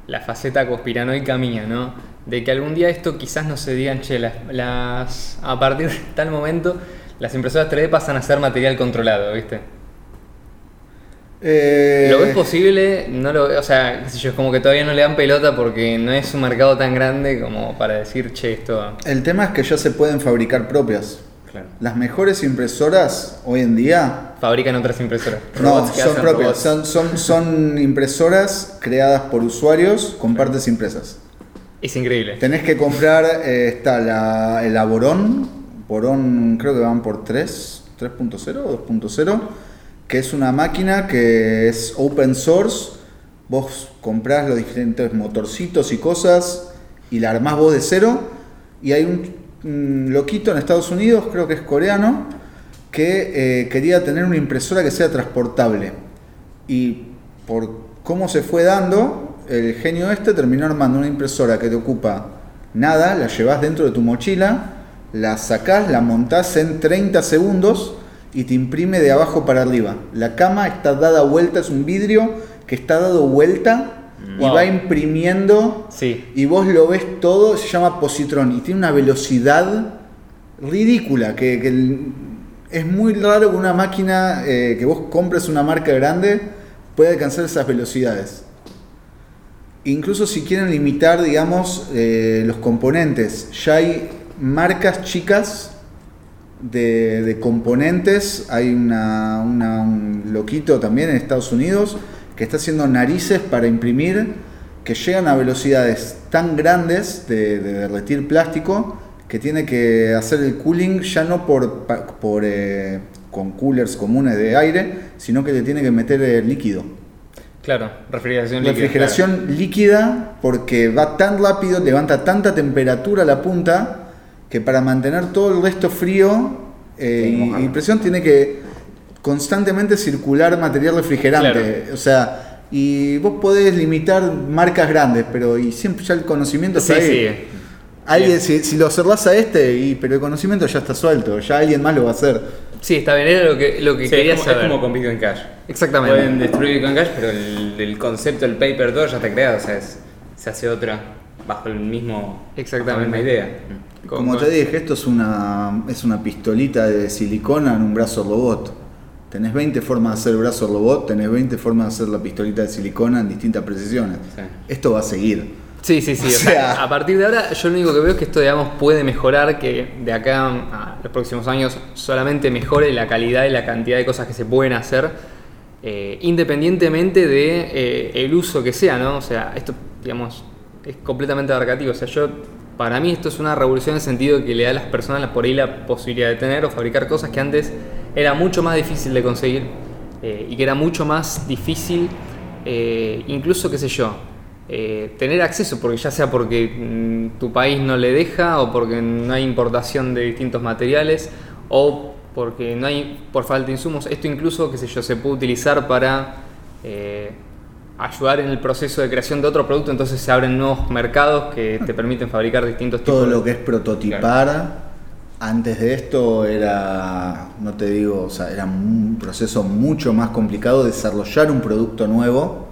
la faceta conspiranoica mía, ¿no? De que algún día esto quizás no se digan, che, las, las- a partir de tal momento las impresoras 3D pasan a ser material controlado, ¿viste? Eh, ¿Lo ves posible? No lo, o sea, yo, es como que todavía no le dan pelota porque no es un mercado tan grande como para decir, che, esto... El tema es que ya se pueden fabricar propias. Claro. Las mejores impresoras hoy en día Fabrican otras impresoras. no, son propias, son, son, son impresoras creadas por usuarios con partes impresas. Es increíble. Tenés que comprar, eh, está la, el Aborón, Borón creo que van por 3, 3.0 o 2.0, que es una máquina que es open source, vos comprás los diferentes motorcitos y cosas y la armás vos de cero y hay un loquito en Estados Unidos, creo que es coreano, que eh, quería tener una impresora que sea transportable y por cómo se fue dando, el genio este terminó armando una impresora que te ocupa nada, la llevas dentro de tu mochila, la sacás, la montás en 30 segundos y te imprime de abajo para arriba. La cama está dada vuelta, es un vidrio que está dado vuelta y va imprimiendo Sí. y vos lo ves todo, se llama positrón y tiene una velocidad ridícula, que, es muy raro que una máquina eh, que vos compres una marca grande pueda alcanzar esas velocidades. Incluso si quieren limitar, digamos, eh, los componentes, ya hay marcas chicas de, de componentes, hay una, una- un loquito también en Estados Unidos que está haciendo narices para imprimir que llegan a velocidades tan grandes de, de derretir plástico que tiene que hacer el cooling ya no por, por eh, con coolers comunes de aire, sino que le tiene que meter eh, líquido. Claro, refrigeración líquida. Refrigeración líquida porque va tan rápido, levanta tanta temperatura a la punta que para mantener todo el resto frío eh, y, y presión tiene que constantemente circular material refrigerante. O sea, y vos podés limitar marcas grandes, pero y siempre ya el conocimiento Sí, está ahí. sí. Alguien, si, si lo cerrás a este, y, pero el conocimiento ya está suelto, ya alguien más lo va a hacer. Sí, está bien, era lo que, lo que Sí, quería es, como, es saber. como con Bitcoin Cash. Exactamente. Pueden destruir Bitcoin Cash, pero el, el concepto, el paper, todo ya está creado. O sea, es- se hace otra bajo el mismo. Exactamente. La misma idea. Como con- te dije, esto es una, es una pistolita de silicona en un brazo robot. Tenés 20 formas de hacer el brazo robot, tenés 20 formas de hacer la pistolita de silicona en distintas precisiones. Sí. Esto va a seguir. Sí, sí, sí. O o sea, sea- a partir de ahora, yo lo único que veo es que esto, digamos, puede mejorar, que de acá a los próximos años solamente mejore la calidad y la cantidad de cosas que se pueden hacer, eh, independientemente de eh, el uso que sea, ¿no? O sea, esto, digamos, es completamente abarcativo. O sea, yo, para mí esto es una revolución en el sentido de que le da a las personas por ahí la posibilidad de tener o fabricar cosas que antes era mucho más difícil de conseguir eh, y que era mucho más difícil, eh, incluso, qué sé yo, eh, tener acceso, porque ya sea porque mm, tu país no le deja o porque no hay importación de distintos materiales o porque no hay por falta de insumos. Esto incluso, qué sé yo, se puede utilizar para ayudar en el proceso de creación de otro producto, entonces se abren nuevos mercados que te permiten fabricar distintos Todo tipos de- lo que es prototipar, antes de esto era, no te digo, era un proceso mucho más complicado desarrollar un producto nuevo,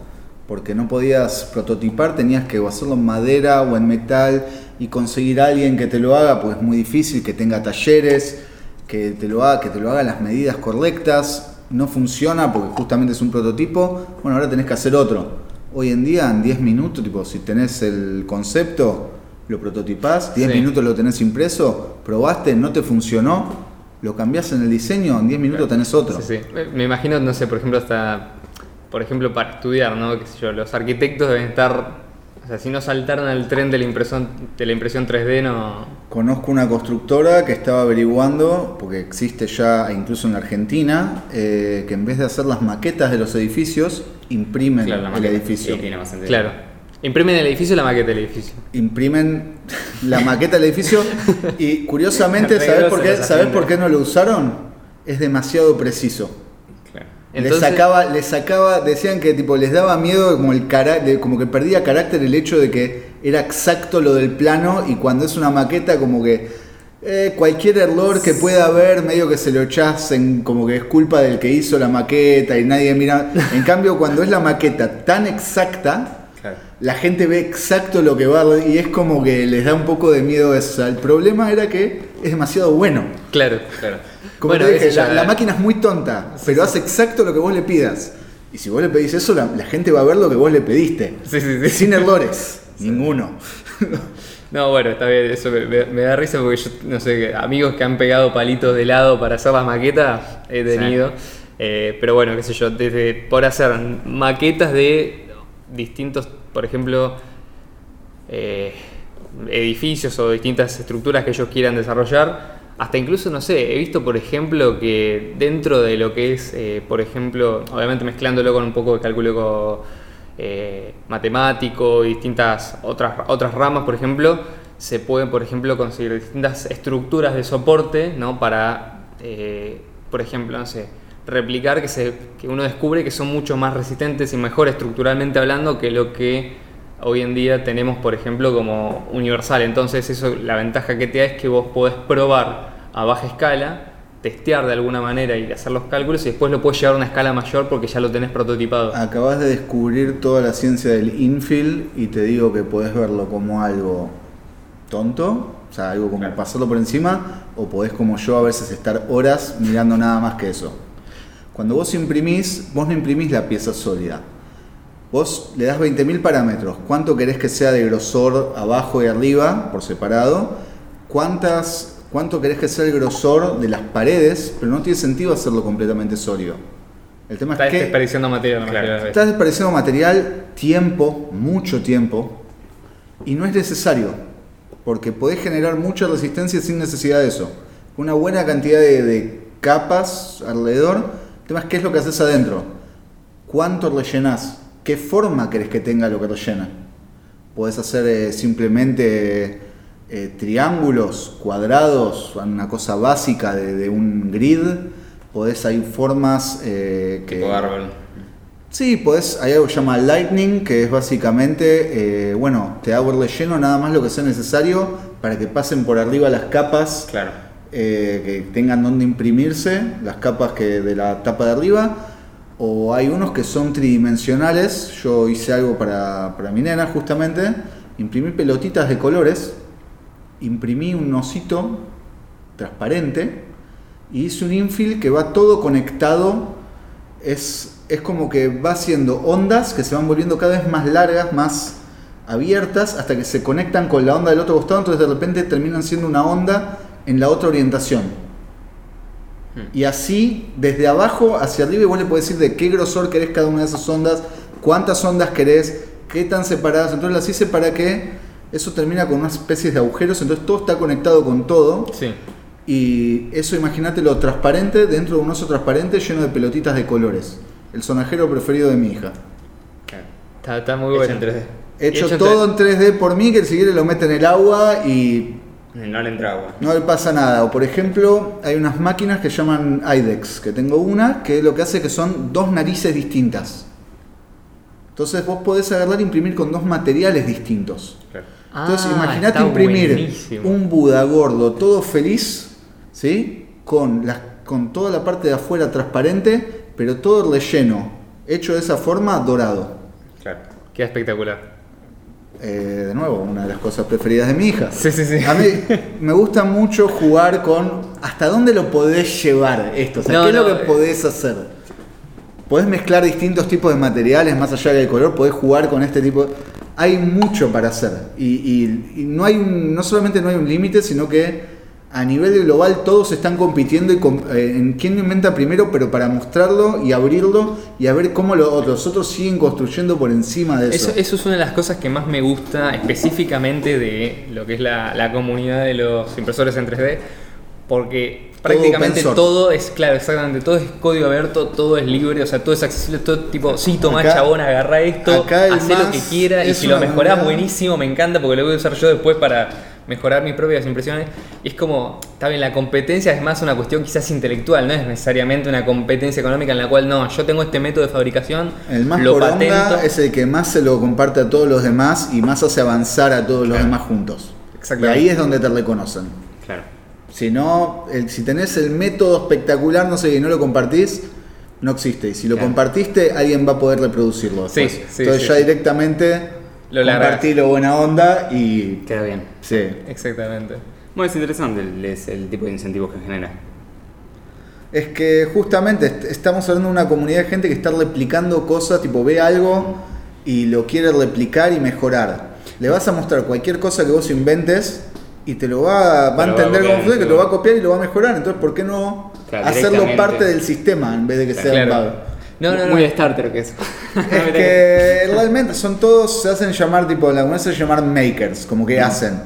porque no podías prototipar, tenías que hacerlo en madera o en metal y conseguir a alguien que te lo haga, pues es muy difícil, que tenga talleres, que te lo haga, que te lo haga las medidas correctas, no funciona porque justamente es un prototipo, bueno, ahora tenés que hacer otro. Hoy en día, en 10 minutos, tipo, si tenés el concepto, lo prototipás, 10 Sí. minutos lo tenés impreso, probaste, no te funcionó, lo cambiás en el diseño, en 10 minutos tenés otro. Sí, sí. Me- imagino, no sé, por ejemplo, hasta, por ejemplo, para estudiar, ¿no? Qué sé yo, los arquitectos deben estar, o sea, si no saltaron al tren de la impresión, de la impresión 3D, no... Conozco una constructora que estaba averiguando, porque existe ya incluso en la Argentina, eh, que en vez de hacer las maquetas de los edificios, imprimen Claro, el maqueta. edificio. Sí, tiene más sentido. Claro. Imprimen el edificio y la maqueta del edificio. Imprimen la maqueta del edificio y curiosamente, ¿sabes por, qué, ¿sabes por qué no lo usaron? Es demasiado preciso. Claro. Entonces- le sacaba, le sacaba, decían que tipo les daba miedo como el cara, como que perdía carácter el hecho de que era exacto lo del plano y cuando es una maqueta como que eh, cualquier error que pueda haber medio que se lo echás en como que es culpa del que hizo la maqueta y nadie mira. En cambio cuando es la maqueta tan exacta. La gente ve exacto lo que va a- y es como que les da un poco de miedo eso. O sea, el problema era que es demasiado bueno. Claro. Claro. Como Bueno, te dije, la, la máquina es muy tonta, pero hace exacto lo que vos le pidas. Y si vos le pedís eso, la, la gente va a ver lo que vos le pediste. Sí. Sin errores. Ninguno. No, bueno, está bien, eso me, me- me da risa porque yo, no sé, amigos que han pegado palitos de lado para hacer las maquetas he tenido. Eh, pero bueno, qué sé yo, desde por hacer maquetas de distintos, por ejemplo, eh, edificios o distintas estructuras que ellos quieran desarrollar, hasta incluso, no sé, he visto, por ejemplo, que dentro de lo que es, eh, por ejemplo, obviamente mezclándolo con un poco de cálculo eh, matemático y distintas otras, otras ramas, por ejemplo, se pueden, por ejemplo, conseguir distintas estructuras de soporte, ¿no? Para, por ejemplo, no sé, replicar que, se, que uno descubre que son mucho más resistentes y mejor estructuralmente hablando que lo que hoy en día tenemos, por ejemplo, como universal. Entonces, eso la ventaja que te da es que vos podés probar a baja escala testear de alguna manera y hacer los cálculos y después lo puedes llevar a una escala mayor porque ya lo tenés prototipado. Acabas de descubrir toda la ciencia del infill y te digo que podés verlo como algo tonto, o sea, algo como pasarlo por encima, o podés como yo a veces estar horas mirando nada más que eso. Cuando vos imprimís, vos no imprimís la pieza sólida. Vos le das 20.000 parámetros. ¿Cuánto querés que sea de grosor abajo y arriba por separado? ¿Cuántas, ¿Cuánto querés que sea el grosor de las paredes? Pero no tiene sentido hacerlo completamente sólido. El tema Estás es que desperdiciando material. la Claro. estás desperdiciando material, tiempo, mucho tiempo, y no es necesario, porque podés generar mucha resistencia sin necesidad de eso. Una buena cantidad de, de capas alrededor. Tema es qué es lo que haces adentro. ¿Cuánto rellenás? ¿Qué forma querés que tenga lo que rellena? Podés hacer eh, simplemente eh, triángulos, cuadrados, una cosa básica de, de un grid. Podés, hay formas eh, que... Tipo árbol. Sí, podés, hay algo que se llama Lightning, que es básicamente, eh, bueno, te hago el relleno nada más lo que sea necesario para que pasen por arriba las capas Claro. Eh, que tengan donde imprimirse, las capas que de la tapa de arriba. O hay unos que son tridimensionales. Yo hice algo para, para mi nena justamente. Imprimí pelotitas de colores. Imprimí un osito transparente. Y hice un infill que va todo conectado. Es, es como que va haciendo ondas que se van volviendo cada vez más largas, más abiertas, hasta que se conectan con la onda del otro costado. Entonces de repente terminan siendo una onda en la otra orientación. Y así, desde abajo hacia arriba, y vos le podés decir de qué grosor querés cada una de esas ondas, cuántas ondas querés, qué tan separadas. Entonces las hice para que eso termina con unas especies de agujeros, entonces todo está conectado con todo. Sí. Y eso imagínate lo transparente dentro de un oso transparente lleno de pelotitas de colores. El sonajero preferido de mi hija. Está, está muy Hecho bueno. en 3D. Hecho, Hecho en todo en 3D por mí, que si quiere lo mete en el agua y No le entra agua. no le pasa nada. O por ejemplo, hay unas máquinas que llaman IDEX, que tengo una que lo que hace que son dos narices distintas. Entonces vos podés agarrar e imprimir con dos materiales distintos. Claro. Entonces Ah, imagínate imprimir buenísimo. un Buda gordo, todo feliz, ¿sí? Con, las, con toda la parte de afuera transparente, pero todo relleno, hecho de esa forma, dorado. Claro. Queda espectacular. Eh, de nuevo, una de las cosas preferidas de mi hija. Sí, sí, sí. A mí me gusta mucho jugar con hasta dónde lo podés llevar esto, o sea, No, qué es lo que eh. podés hacer. Podés mezclar distintos tipos de materiales, más allá del color, podés jugar con este tipo. Hay mucho para hacer. Y, y- y no hay un- no solamente no hay un límite, sino que a nivel global todos están compitiendo y com- eh, en quién lo inventa primero, pero para mostrarlo y abrirlo y a ver cómo lo- los otros siguen construyendo por encima de eso. Eso, eso es una de las cosas que más me gusta específicamente de lo que es la, la comunidad de los impresores en 3D, porque prácticamente todo es, claro, exactamente, todo es código abierto, todo es libre, o sea, todo es accesible, todo tipo, sí, toma Acá- chabón, agarra esto, hacé lo que quiera, y si lo mejorás, buenísimo, me encanta, porque lo voy a usar yo después para mejorar mis propias impresiones. Y es como, está bien, la competencia es más una cuestión quizás intelectual, no es necesariamente una competencia económica en la cual, no, yo tengo este método de fabricación, El más lo patento. es el que más se lo comparte a todos los demás y más hace avanzar a todos los demás juntos. Y Exactamente. ahí es donde te reconocen. Claro. Si no, el- si tenés el método espectacular, no sé, y no lo compartís, no existe. Y si lo Claro. compartiste, alguien va a poder reproducirlo. Sí, sí, Entonces sí, ya sí. directamente Lo compartilo buena onda y Queda bien. sí. Exactamente. Bueno, es interesante el, es el tipo de incentivos que genera. Es que justamente est- estamos hablando de una comunidad de gente que está replicando cosas, tipo ve algo y lo quiere replicar y mejorar. Le vas a mostrar cualquier cosa que vos inventes y te lo va, va a entender funciona, que lo va a copiar y lo va a mejorar. Entonces, ¿por qué no Claro, hacerlo parte del sistema en vez de que sea un Claro. No, no, no. Muy starter que es. Es que realmente son todos, se hacen llamar, tipo, la comunidad se hace llamar makers, como que hacen.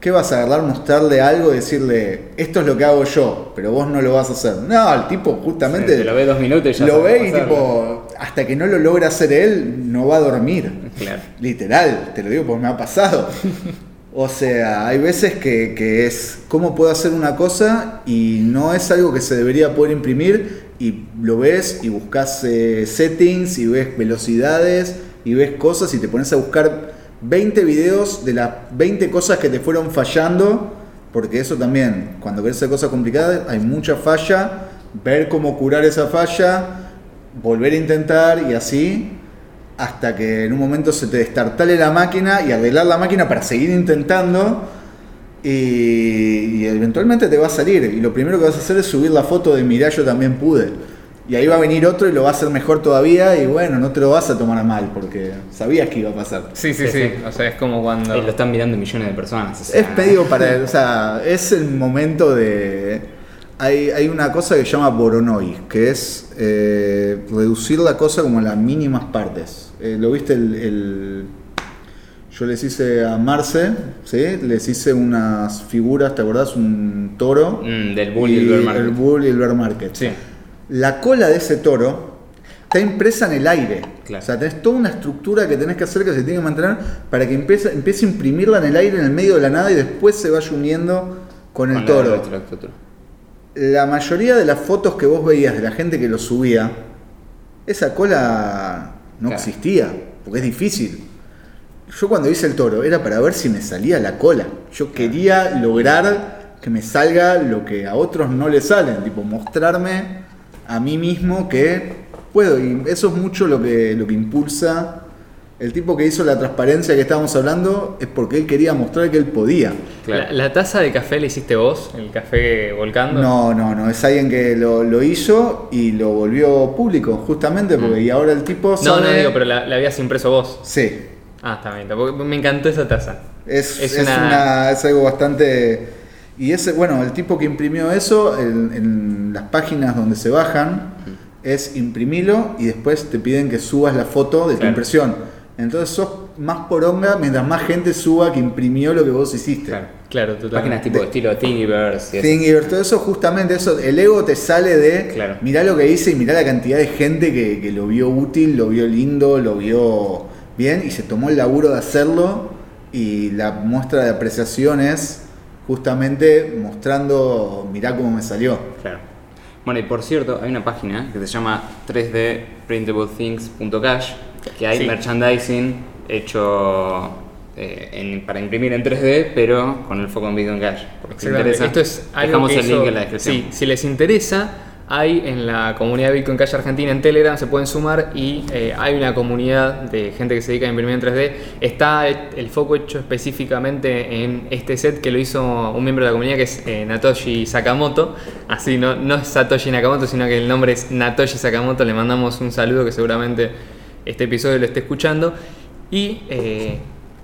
¿Qué vas a agarrar, mostrarle algo y decirle, esto es lo que hago yo, pero vos no lo vas a hacer? No, el tipo justamente Te lo ve dos minutos y ya lo ve y tipo, hasta que no lo logra hacer él, no va a dormir. Claro. Literal, te lo digo porque me ha pasado. O sea, hay veces que, que es cómo puedo hacer una cosa y no es algo que se debería poder imprimir y lo ves y buscas eh, settings y ves velocidades y ves cosas y te pones a buscar 20 videos de las 20 cosas que te fueron fallando Porque eso también, cuando querés hacer cosas complicadas, hay mucha falla, ver cómo curar esa falla, volver a intentar y así, hasta que en un momento se te destartale la máquina y arreglar la máquina para seguir intentando. Y, y eventualmente te va a salir. Y lo primero que vas a hacer es subir la foto de mirá, yo también pude. Y ahí va a venir otro y lo va a hacer mejor todavía. Y bueno, no te lo vas a tomar a mal porque sabías que iba a pasar. Sí, sí, sí. O sea, es como cuando. Ahí lo están mirando millones de personas. o sea, Es pedido para. O sea, es el momento de. Hay, hay una cosa que se llama Voronoi, que es eh, reducir la cosa como a las mínimas partes. Eh, ¿Lo viste el, el- Yo les hice a Marce, ¿sí? Les hice unas figuras, ¿te acordás? Un toro. Mm, del bull y el bear market. El bull y el bear market. Sí. La cola de ese toro está impresa en el aire. Claro. O sea, tenés toda una estructura que tenés que hacer que se tiene que mantener para que empiece, empiece a imprimirla en el aire, en el medio de la nada y después se vaya uniendo con el toro. la otra, otro, otro. La mayoría de las fotos que vos veías de la gente que lo subía, esa cola no Claro. existía, porque es difícil. Yo cuando hice el toro era para ver si me salía la cola. Yo quería lograr que me salga lo que a otros no le salen, tipo mostrarme a mí mismo que puedo. Y eso es mucho lo que, lo que impulsa. El tipo que hizo la transparencia que estábamos hablando es porque él quería mostrar que él podía. Claro. La, la taza de café la hiciste vos, el café volcando. No, no, no, es alguien que lo, lo hizo y lo volvió público, justamente, porque y ahora el tipo Mm. No, no sabe- digo, pero la, la habías impreso vos. Sí, Ah, está bien. porque Me encantó esa taza. es, Es es, una- una- es algo bastante... Y ese, bueno, el tipo que imprimió eso, en, en las páginas donde se bajan, es imprimilo y después te piden que subas la foto de tu Claro. impresión. Entonces sos más poronga mientras más gente suba que imprimió lo que vos hiciste. Claro. Claro, totalmente. Páginas tipo de estilo Thingiverse. Thingiverse, todo eso justamente eso, el ego te sale de Claro. mirá lo que hice y mirá la cantidad de gente que, que lo vio útil, lo vio lindo, lo vio bien y se tomó el laburo de hacerlo y la muestra de apreciación es justamente mostrando mirá cómo me salió. Claro. Bueno, y por cierto, hay una página que se llama 3dprintablethings.cash que hay Sí. merchandising hecho eh, en- para imprimir en 3D, pero con el foco en Bitcoin Cash. Por si interesa, Esto es algo dejamos que el hizo- link en la descripción. Sí, si les interesa, hay en la comunidad Bitcoin Cash Argentina en Telegram, se pueden sumar y eh, hay una comunidad de gente que se dedica a imprimir en 3D. Está el, el foco hecho específicamente en este set que lo hizo un miembro de la comunidad que es eh, Natoshi Sakamoto. Así, no, no es Satoshi Nakamoto, sino que el nombre es Natoshi Sakamoto. Le mandamos un saludo que seguramente este episodio lo esté escuchando. Y eh,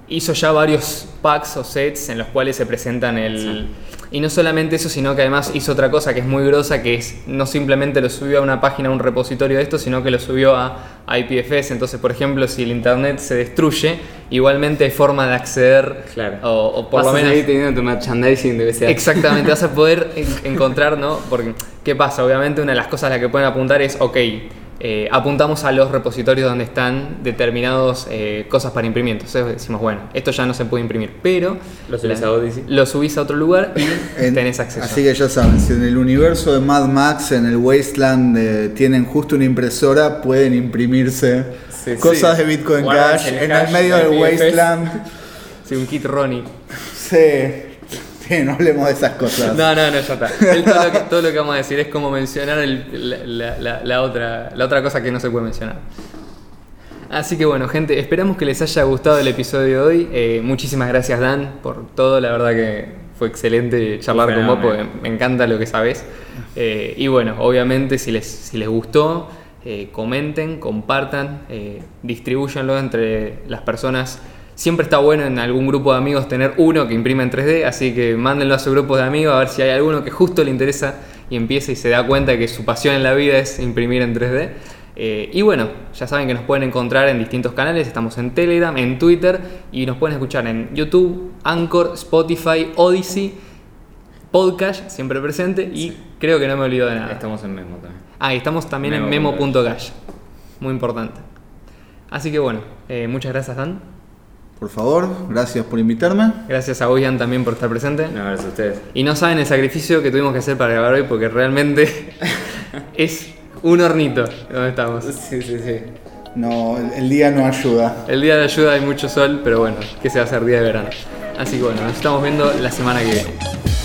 hizo ya varios packs o sets en los cuales se presentan el... Y no solamente eso, sino que además hizo otra cosa que es muy grosa, que es no simplemente lo subió a una página, a un repositorio de esto, sino que lo subió a, a IPFS. Entonces, por ejemplo, si el internet se destruye, igualmente hay forma de acceder, Claro. o, o por Vas lo a menos... seguir teniendo tu merchandising de BCA. Exactamente, vas a poder en- encontrar, ¿no? Porque, ¿qué pasa? Obviamente una de las cosas a las que pueden apuntar es, ok, eh, apuntamos a los repositorios donde están determinados eh, cosas para imprimir. Entonces decimos, bueno, esto ya no se puede imprimir, pero Lo subís la- a Odyssey. lo subís a otro lugar y En- tenés acceso. Así que ya saben, si en el universo de Mad Max, en el Wasteland, eh, tienen justo una impresora, pueden imprimirse Sí, cosas sí. de Bitcoin Cash el en el medio de del. Wasteland. Sí, un kit Ronnie. Sí, sí, no hablemos de esas cosas. No, no, no, ya está. Todo, lo que, vamos a decir es como mencionar la, otra, la otra cosa que no se puede mencionar. Así que bueno, gente, esperamos que les haya gustado el episodio de hoy. Eh, muchísimas gracias, Dan, por todo. La verdad que fue excelente charlar con vos, porque me encanta lo que sabes. Eh, y bueno, obviamente, si les, si les gustó, eh, comenten, compartan, eh, distribúyanlo entre las personas. Siempre está bueno en algún grupo de amigos tener uno que imprime en 3D, así que mándenlo a su grupo de amigos a ver si hay alguno que justo le interesa y empieza y se da cuenta que su pasión en la vida es imprimir en 3D. Eh, y bueno, ya saben que nos pueden encontrar en distintos canales, estamos en Telegram, en Twitter y nos pueden escuchar en YouTube, Anchor, Spotify, Odyssey, Podcast, siempre presente y creo que no me olvido de nada. Estamos en Memo también. Ah, y estamos también en Memo.gash. memo.gash. Muy importante. Así que bueno, eh, muchas gracias Dan. Por favor, gracias por invitarme. Gracias a Oyan también por estar presente. No, gracias a ustedes. Y no saben el sacrificio que tuvimos que hacer para grabar hoy porque realmente es un hornito donde estamos. Sí, sí, sí. No, el, el día no ayuda. El día de ayuda hay mucho sol, pero bueno, que se va a hacer día de verano. Así que bueno, nos estamos viendo la semana que viene.